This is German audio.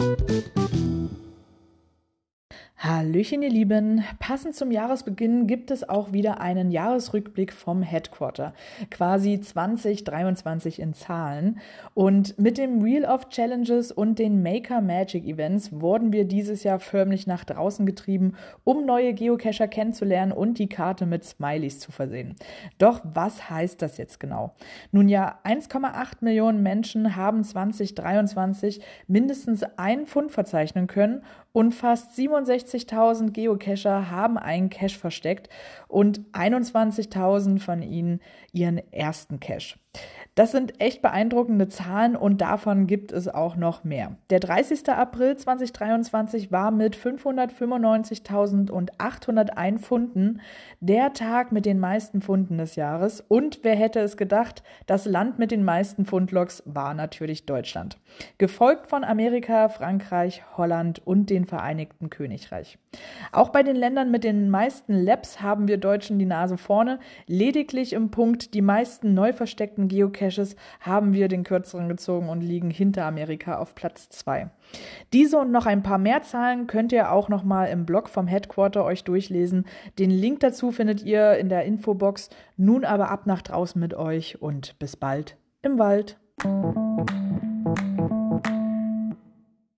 thank you Hallöchen, ihr Lieben. Passend zum Jahresbeginn gibt es auch wieder einen Jahresrückblick vom Headquarter. Quasi 2023 in Zahlen. Und mit dem Wheel of Challenges und den Maker Magic Events wurden wir dieses Jahr förmlich nach draußen getrieben, um neue Geocacher kennenzulernen und die Karte mit Smileys zu versehen. Doch was heißt das jetzt genau? Nun ja, 1,8 Millionen Menschen haben 2023 mindestens einen Fund verzeichnen können und fast 67.000 Geocacher haben einen Cache versteckt und 21.000 von ihnen ihren ersten Cache. Das sind echt beeindruckende Zahlen und davon gibt es auch noch mehr. Der 30. April 2023 war mit 595.801 Funden der Tag mit den meisten Funden des Jahres. Und wer hätte es gedacht, das Land mit den meisten Fundlogs war natürlich Deutschland. Gefolgt von Amerika, Frankreich, Holland und den Vereinigten Königreich. Auch bei den Ländern mit den meisten Labs haben wir Deutschen die Nase vorne. Lediglich im Punkt die meisten neu versteckten Geocaches haben wir den kürzeren gezogen und liegen hinter Amerika auf Platz 2. Diese und noch ein paar mehr Zahlen könnt ihr auch noch mal im Blog vom Headquarter euch durchlesen. Den Link dazu findet ihr in der Infobox. Nun aber ab nach draußen mit euch und bis bald im Wald.